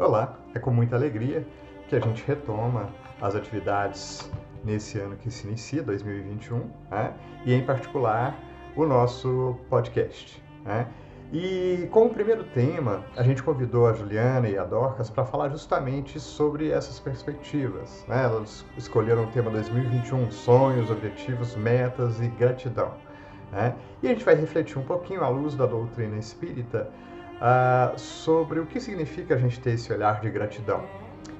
Olá, é com muita alegria que a gente retoma as atividades nesse ano que se inicia, 2021, né? e em particular o nosso podcast. Né? E como primeiro tema, a gente convidou a Juliana e a Dorcas para falar justamente sobre essas perspectivas. Né? Elas escolheram o tema 2021, sonhos, objetivos, metas e gratidão. Né? E a gente vai refletir um pouquinho à luz da doutrina espírita uh, sobre o que significa a gente ter esse olhar de gratidão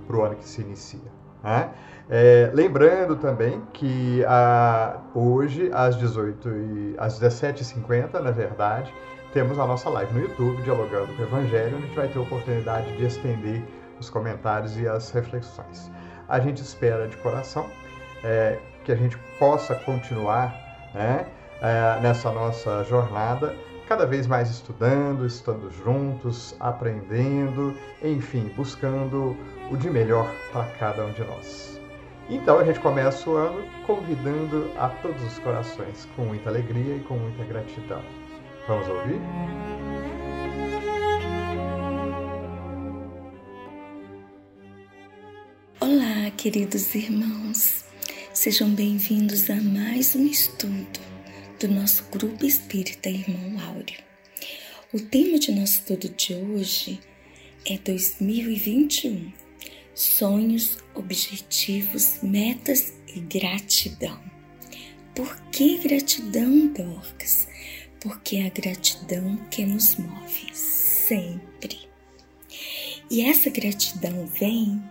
para o ano que se inicia. Né? É, lembrando também que uh, hoje, às 18 às 17h50, na verdade, temos a nossa live no YouTube, Dialogando com o Evangelho, onde a gente vai ter a oportunidade de estender os comentários e as reflexões. A gente espera de coração é, que a gente possa continuar né, é, nessa nossa jornada cada vez mais estudando, estando juntos, aprendendo, enfim, buscando o de melhor para cada um de nós. Então a gente começa o ano convidando a todos os corações com muita alegria e com muita gratidão. Vamos ouvir? Olá, queridos irmãos. Sejam bem-vindos a mais um estudo do nosso grupo espírita Irmão Áureo. O tema de nosso estudo de hoje é 2021: Sonhos, objetivos, metas e gratidão. Por que gratidão, Dorcas? Porque é a gratidão que nos move sempre. E essa gratidão vem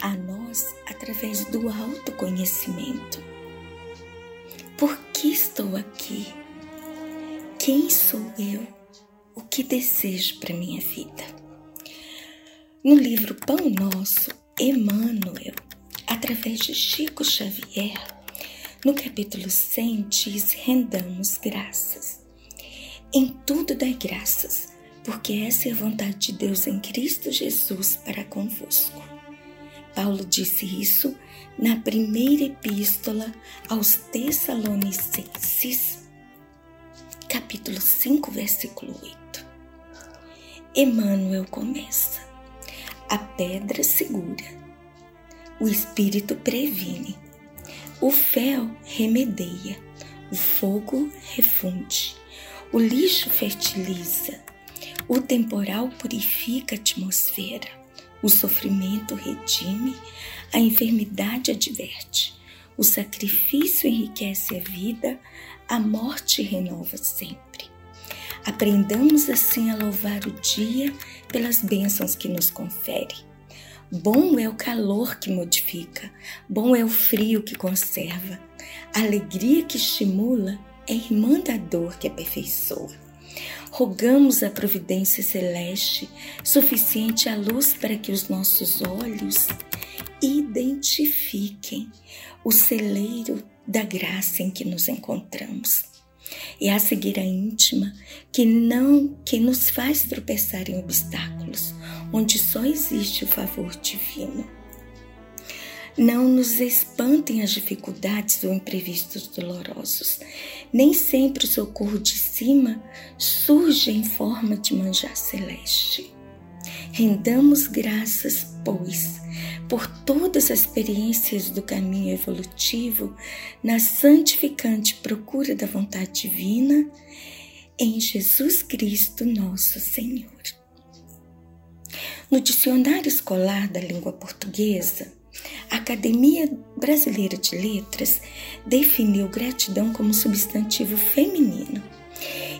a nós através do autoconhecimento por que estou aqui? Quem sou eu? O que desejo para minha vida? No livro Pão Nosso, Emmanuel, através de Chico Xavier, no capítulo 100 diz: rendamos graças. Em tudo dai graças, porque essa é a vontade de Deus em Cristo Jesus para convosco. Paulo disse isso na primeira epístola aos Tessalonicenses, capítulo 5, versículo 8. Emmanuel começa: A pedra segura, o espírito previne, o fel remedeia, o fogo refunde, o lixo fertiliza, o temporal purifica a atmosfera. O sofrimento redime, a enfermidade adverte. O sacrifício enriquece a vida, a morte renova sempre. Aprendamos assim a louvar o dia pelas bênçãos que nos confere. Bom é o calor que modifica, bom é o frio que conserva, a alegria que estimula é irmã da dor que aperfeiçoa. Rogamos a providência celeste suficiente à luz para que os nossos olhos identifiquem o celeiro da graça em que nos encontramos. É a cegueira íntima que não que nos faz tropeçar em obstáculos, onde só existe o favor divino. Não nos espantem as dificuldades ou imprevistos dolorosos. Nem sempre o socorro de cima surge em forma de manjar celeste. Rendamos graças, pois, por todas as experiências do caminho evolutivo na santificante procura da vontade divina em Jesus Cristo, nosso Senhor. No dicionário escolar da língua portuguesa, a Academia Brasileira de Letras definiu gratidão como substantivo feminino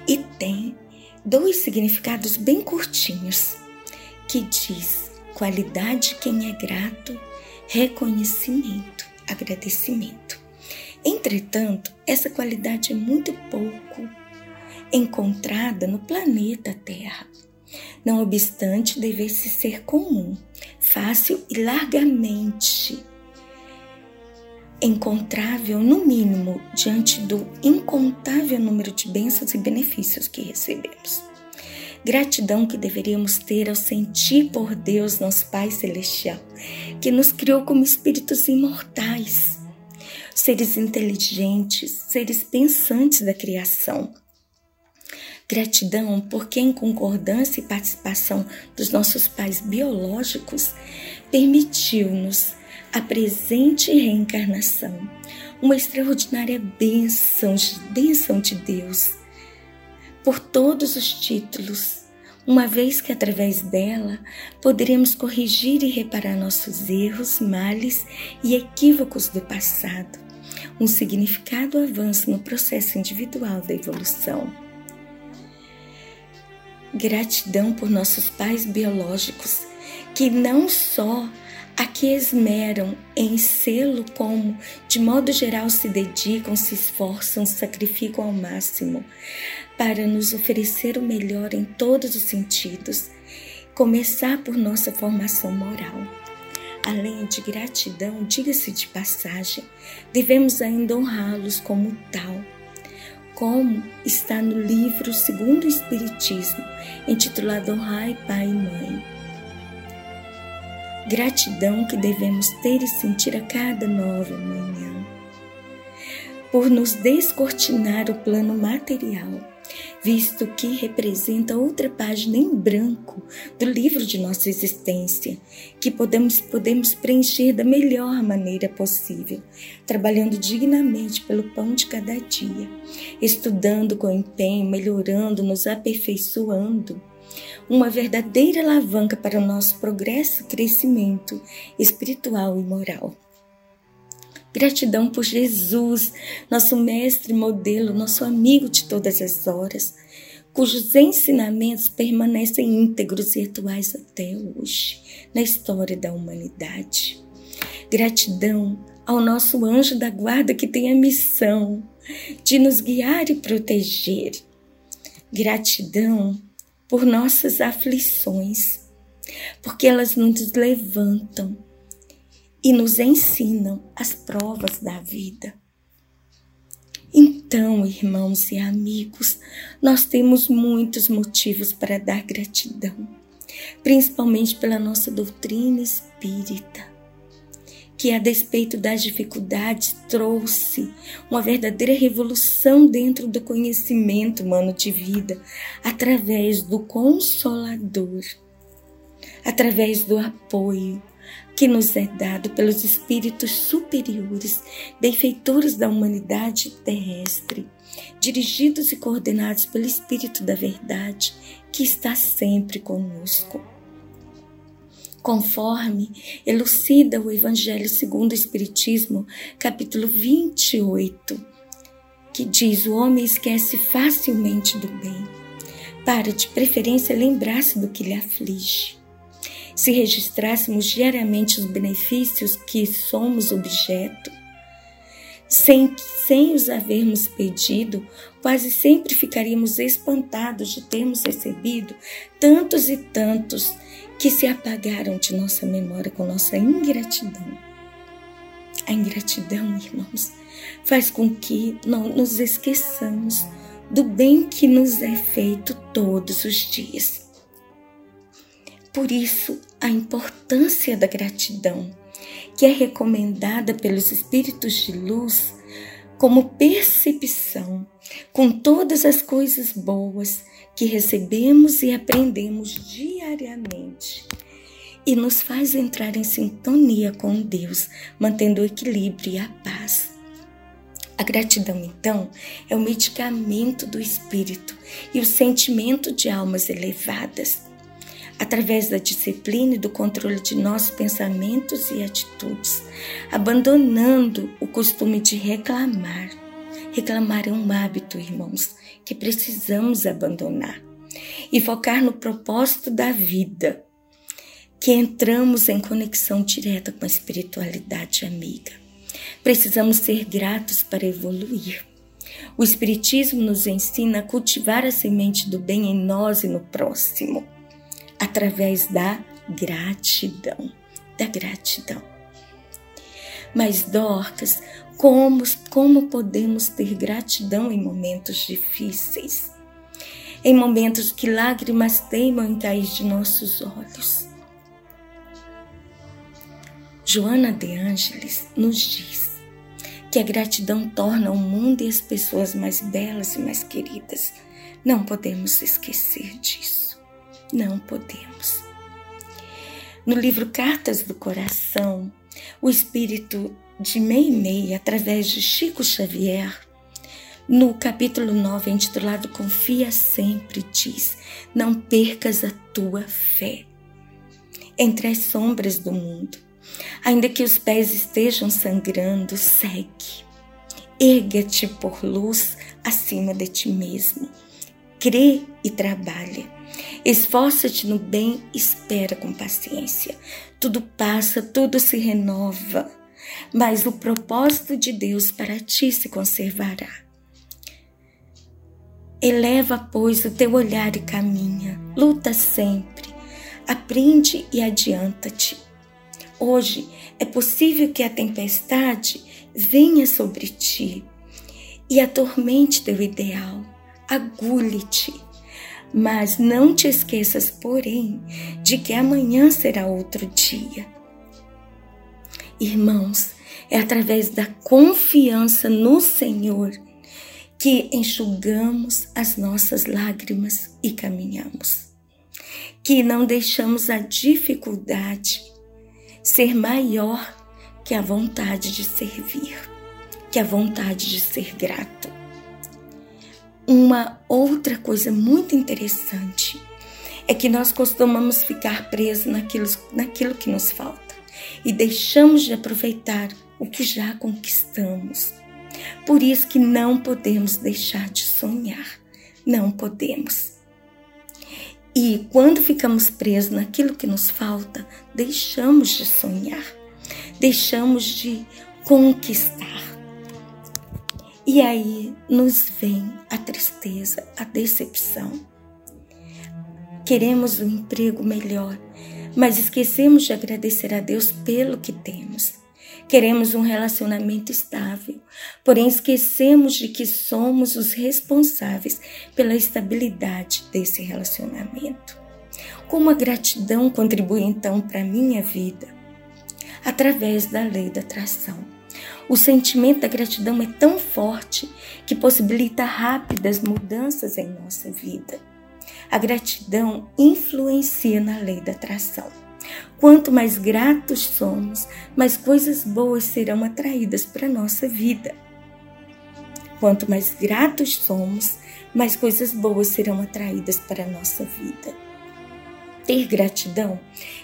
e tem dois significados bem curtinhos, que diz qualidade quem é grato, reconhecimento, agradecimento. Entretanto, essa qualidade é muito pouco encontrada no planeta Terra. Não obstante, deve-se ser comum fácil e largamente encontrável, no mínimo, diante do incontável número de bênçãos e benefícios que recebemos. Gratidão que deveríamos ter ao sentir por Deus, nosso Pai Celestial, que nos criou como espíritos imortais, seres inteligentes, seres pensantes da criação. Gratidão porque, em concordância e participação dos nossos pais biológicos, permitiu-nos a presente reencarnação, uma extraordinária bênção, bênção de Deus, por todos os títulos, uma vez que através dela poderemos corrigir e reparar nossos erros, males e equívocos do passado, um significado avanço no processo individual da evolução. Gratidão por nossos pais biológicos, que não só a que esmeram em sê-lo como, de modo geral, se dedicam, se esforçam, sacrificam ao máximo para nos oferecer o melhor em todos os sentidos, começar por nossa formação moral. Além de gratidão, diga-se de passagem, devemos ainda honrá-los como tal como está no livro Segundo o Espiritismo, intitulado Honrai Pai e Mãe. Gratidão que devemos ter e sentir a cada nova manhã, por nos descortinar o plano material visto que representa outra página em branco do livro de nossa existência, que podemos, podemos preencher da melhor maneira possível, trabalhando dignamente pelo pão de cada dia, estudando com empenho, melhorando, nos aperfeiçoando uma verdadeira alavanca para o nosso progresso e crescimento espiritual e moral. Gratidão por Jesus, nosso mestre, modelo, nosso amigo de todas as horas, cujos ensinamentos permanecem íntegros e atuais até hoje na história da humanidade. Gratidão ao nosso anjo da guarda que tem a missão de nos guiar e proteger. Gratidão por nossas aflições, porque elas nos levantam e nos ensinam as provas da vida. Então, irmãos e amigos, nós temos muitos motivos para dar gratidão, principalmente pela nossa doutrina espírita, que a despeito das dificuldades trouxe uma verdadeira revolução dentro do conhecimento humano de vida, através do consolador, através do apoio, que nos é dado pelos espíritos superiores, benfeitores da humanidade terrestre, dirigidos e coordenados pelo Espírito da Verdade, que está sempre conosco. Conforme elucida o Evangelho segundo o Espiritismo, capítulo 28, que diz: O homem esquece facilmente do bem, para de preferência lembrar-se do que lhe aflige. Se registrássemos diariamente os benefícios que somos objeto, sem, sem os havermos pedido, quase sempre ficaríamos espantados de termos recebido tantos e tantos que se apagaram de nossa memória com nossa ingratidão. A ingratidão, irmãos, faz com que não nos esqueçamos do bem que nos é feito todos os dias. Por isso, a importância da gratidão, que é recomendada pelos espíritos de luz como percepção com todas as coisas boas que recebemos e aprendemos diariamente e nos faz entrar em sintonia com Deus, mantendo o equilíbrio e a paz. A gratidão, então, é o medicamento do espírito e o sentimento de almas elevadas através da disciplina e do controle de nossos pensamentos e atitudes, abandonando o costume de reclamar. Reclamar é um hábito, irmãos, que precisamos abandonar e focar no propósito da vida, que entramos em conexão direta com a espiritualidade amiga. Precisamos ser gratos para evoluir. O Espiritismo nos ensina a cultivar a semente do bem em nós e no próximo através da gratidão, da gratidão. Mas Dorcas, como, como podemos ter gratidão em momentos difíceis? Em momentos que lágrimas teimam em cair de nossos olhos. Joana de Ângeles nos diz que a gratidão torna o mundo e as pessoas mais belas e mais queridas, Não podemos esquecer disso. Não podemos. No livro Cartas do Coração, o espírito de Meimei, através de Chico Xavier, no capítulo 9, intitulado Confia Sempre, diz: Não percas a tua fé. Entre as sombras do mundo, ainda que os pés estejam sangrando, segue. Erga-te por luz acima de ti mesmo. Crê e trabalha. Esforça-te no bem, espera com paciência. Tudo passa, tudo se renova, mas o propósito de Deus para ti se conservará. Eleva, pois, o teu olhar e caminha, luta sempre, aprende e adianta-te. Hoje é possível que a tempestade venha sobre ti e atormente teu ideal, agulhe-te mas não te esqueças, porém, de que amanhã será outro dia. Irmãos, é através da confiança no Senhor que enxugamos as nossas lágrimas e caminhamos. Que não deixamos a dificuldade ser maior que a vontade de servir, que a vontade de ser grato. Uma outra coisa muito interessante é que nós costumamos ficar presos naquilo, naquilo que nos falta e deixamos de aproveitar o que já conquistamos. Por isso que não podemos deixar de sonhar, não podemos. E quando ficamos presos naquilo que nos falta, deixamos de sonhar, deixamos de conquistar. E aí nos vem a tristeza, a decepção. Queremos um emprego melhor, mas esquecemos de agradecer a Deus pelo que temos. Queremos um relacionamento estável, porém esquecemos de que somos os responsáveis pela estabilidade desse relacionamento. Como a gratidão contribui então para a minha vida? Através da lei da atração. O sentimento da gratidão é tão forte que possibilita rápidas mudanças em nossa vida. A gratidão influencia na lei da atração. Quanto mais gratos somos, mais coisas boas serão atraídas para a nossa vida. Quanto mais gratos somos, mais coisas boas serão atraídas para a nossa vida. Ter gratidão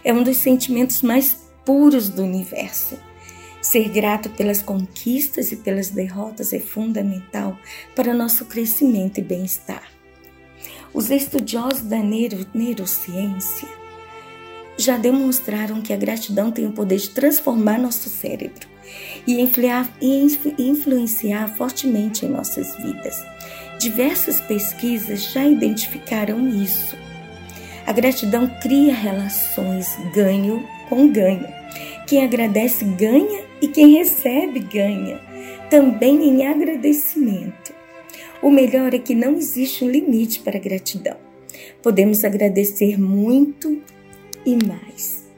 é um dos sentimentos mais puros do universo. Ser grato pelas conquistas e pelas derrotas é fundamental para nosso crescimento e bem-estar. Os estudiosos da neuro, neurociência já demonstraram que a gratidão tem o poder de transformar nosso cérebro e influenciar fortemente em nossas vidas. Diversas pesquisas já identificaram isso. A gratidão cria relações ganho com ganho. Quem agradece ganha e quem recebe ganha, também em agradecimento. O melhor é que não existe um limite para a gratidão. Podemos agradecer muito e mais.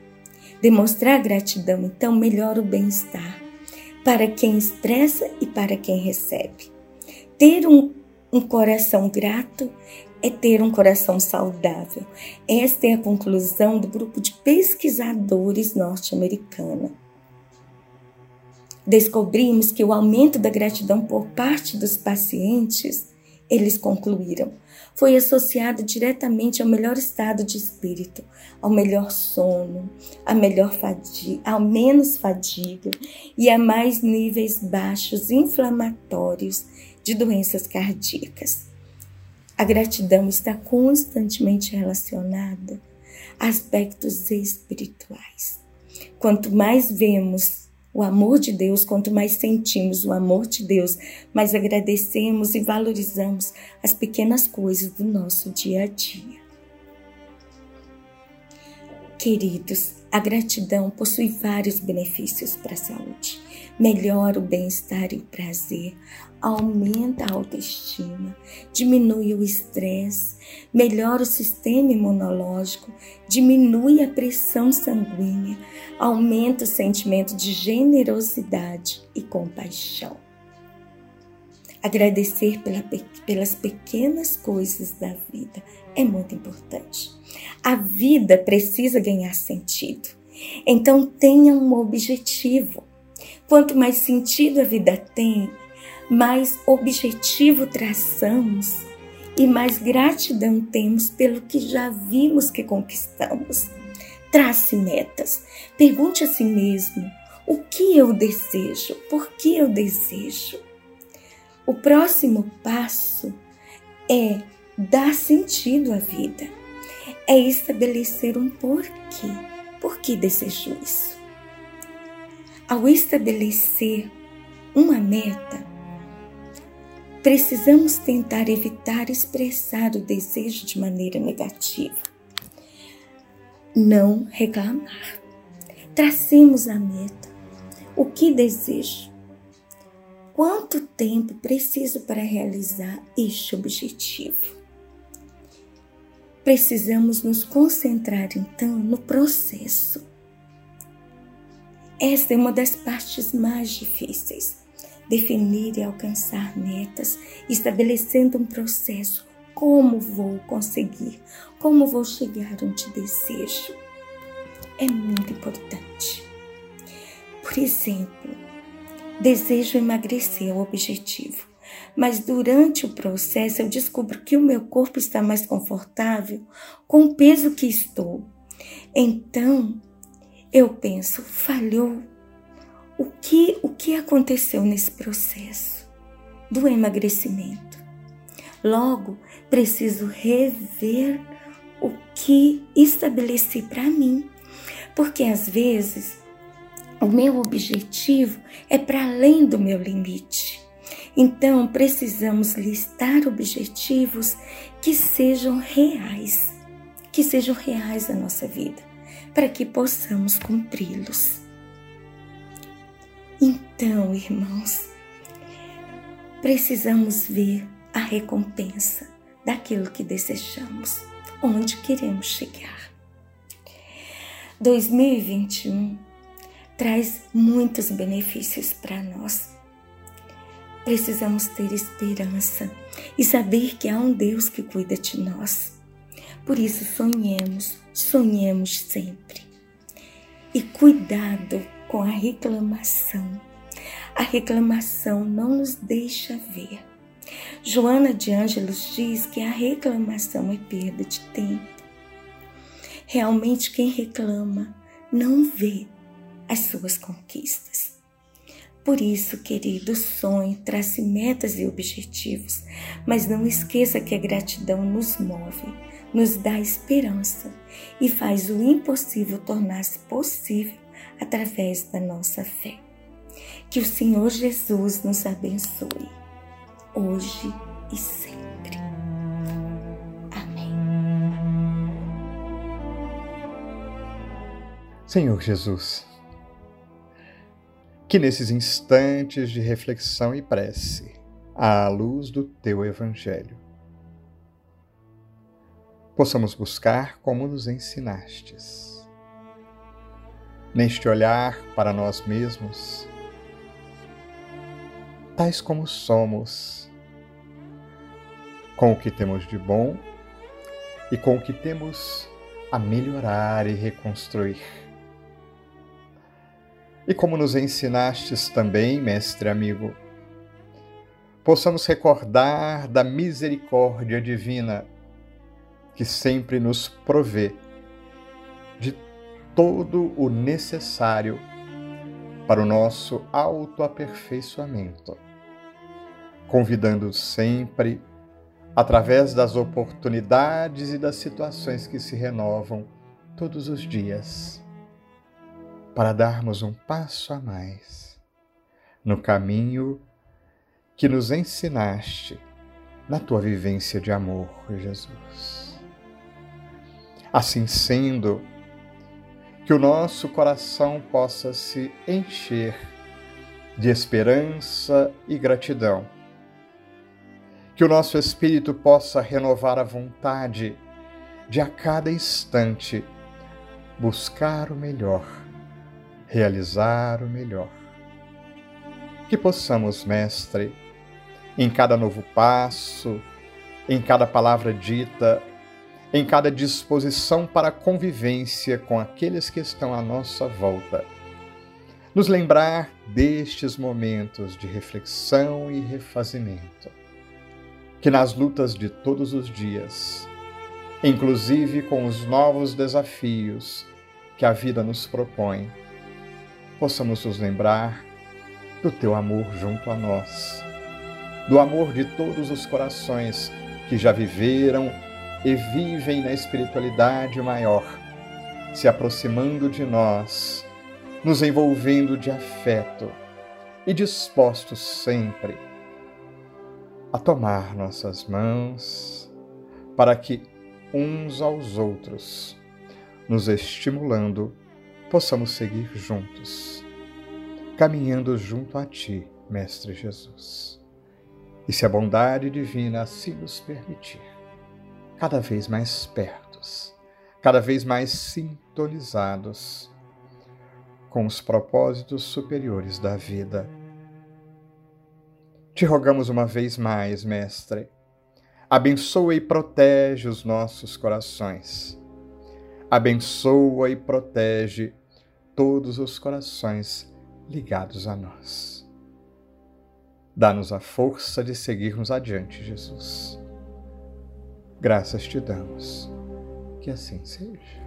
Demonstrar gratidão, então, melhora o bem-estar para quem expressa e para quem recebe. Ter um, um coração grato é ter um coração saudável. Esta é a conclusão do grupo de pesquisadores norte-americana descobrimos que o aumento da gratidão por parte dos pacientes, eles concluíram, foi associado diretamente ao melhor estado de espírito, ao melhor sono, a melhor fadiga, ao menos fadiga e a mais níveis baixos inflamatórios de doenças cardíacas. A gratidão está constantemente relacionada a aspectos espirituais. Quanto mais vemos o amor de Deus, quanto mais sentimos o amor de Deus, mais agradecemos e valorizamos as pequenas coisas do nosso dia a dia. Queridos, a gratidão possui vários benefícios para a saúde. Melhora o bem-estar e o prazer, aumenta a autoestima, diminui o estresse, melhora o sistema imunológico, diminui a pressão sanguínea, aumenta o sentimento de generosidade e compaixão. Agradecer pela, pelas pequenas coisas da vida é muito importante. A vida precisa ganhar sentido. Então tenha um objetivo. Quanto mais sentido a vida tem, mais objetivo traçamos e mais gratidão temos pelo que já vimos que conquistamos. Trace metas. Pergunte a si mesmo: o que eu desejo? Por que eu desejo? O próximo passo é dar sentido à vida, é estabelecer um porquê. Por que desejo isso? Ao estabelecer uma meta, precisamos tentar evitar expressar o desejo de maneira negativa. Não reclamar. Tracemos a meta. O que desejo? Quanto tempo preciso para realizar este objetivo? Precisamos nos concentrar então no processo. Esta é uma das partes mais difíceis definir e alcançar metas, estabelecendo um processo. Como vou conseguir? Como vou chegar onde desejo? É muito importante. Por exemplo, desejo emagrecer o objetivo, mas durante o processo eu descubro que o meu corpo está mais confortável com o peso que estou. Então, eu penso, falhou o que, o que aconteceu nesse processo do emagrecimento. Logo, preciso rever o que estabeleci para mim, porque às vezes o meu objetivo é para além do meu limite. Então, precisamos listar objetivos que sejam reais, que sejam reais na nossa vida, para que possamos cumpri-los. Então, irmãos, precisamos ver a recompensa daquilo que desejamos, onde queremos chegar. 2021 traz muitos benefícios para nós. Precisamos ter esperança e saber que há um Deus que cuida de nós. Por isso, sonhemos, sonhemos sempre. E cuidado com a reclamação. A reclamação não nos deixa ver. Joana de Ângelos diz que a reclamação é perda de tempo. Realmente, quem reclama não vê as suas conquistas. Por isso, querido, sonhe, trace metas e objetivos, mas não esqueça que a gratidão nos move, nos dá esperança e faz o impossível tornar-se possível através da nossa fé. Que o Senhor Jesus nos abençoe, hoje e sempre. Amém. Senhor Jesus, que nesses instantes de reflexão e prece, à luz do teu Evangelho, possamos buscar como nos ensinastes neste olhar para nós mesmos, tais como somos, com o que temos de bom e com o que temos a melhorar e reconstruir. E como nos ensinastes também, mestre amigo, possamos recordar da misericórdia divina que sempre nos provê de todo o necessário para o nosso autoaperfeiçoamento, convidando sempre, através das oportunidades e das situações que se renovam todos os dias, para darmos um passo a mais no caminho que nos ensinaste na tua vivência de amor, Jesus. Assim sendo, que o nosso coração possa se encher de esperança e gratidão. Que o nosso espírito possa renovar a vontade de a cada instante buscar o melhor, realizar o melhor. Que possamos, Mestre, em cada novo passo, em cada palavra dita, em cada disposição para a convivência com aqueles que estão à nossa volta. Nos lembrar destes momentos de reflexão e refazimento, que nas lutas de todos os dias, inclusive com os novos desafios que a vida nos propõe, possamos nos lembrar do teu amor junto a nós, do amor de todos os corações que já viveram e vivem na espiritualidade maior, se aproximando de nós, nos envolvendo de afeto e dispostos sempre a tomar nossas mãos para que uns aos outros, nos estimulando, possamos seguir juntos, caminhando junto a Ti, Mestre Jesus. E se a bondade divina assim nos permitir, cada vez mais pertos, cada vez mais sintonizados com os propósitos superiores da vida. Te rogamos uma vez mais, Mestre, abençoa e protege os nossos corações. Abençoa e protege todos os corações ligados a nós. Dá-nos a força de seguirmos adiante, Jesus. Graças te damos. Que assim seja.